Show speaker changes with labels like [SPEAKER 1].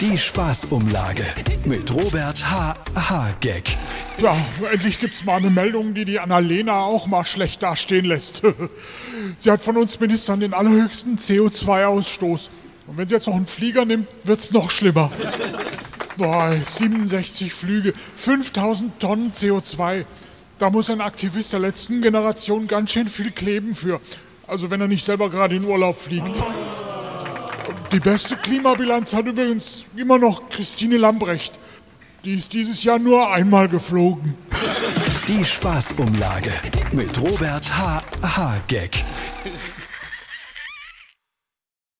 [SPEAKER 1] Die Spaßumlage mit Robert H. H. Gag.
[SPEAKER 2] Ja, endlich gibt's mal eine Meldung, die die Annalena auch mal schlecht dastehen lässt. Sie hat von uns Ministern den allerhöchsten CO2-Ausstoß. Und wenn sie jetzt noch einen Flieger nimmt, wird's noch schlimmer. Boah, 67 Flüge, 5000 Tonnen CO2. Da muss ein Aktivist der letzten Generation ganz schön viel kleben für. Also wenn er nicht selber gerade in Urlaub fliegt. Die beste Klimabilanz hat übrigens immer noch Christine Lambrecht. Die ist dieses Jahr nur einmal geflogen.
[SPEAKER 1] Die Spaßumlage mit Robert H. H. Gag.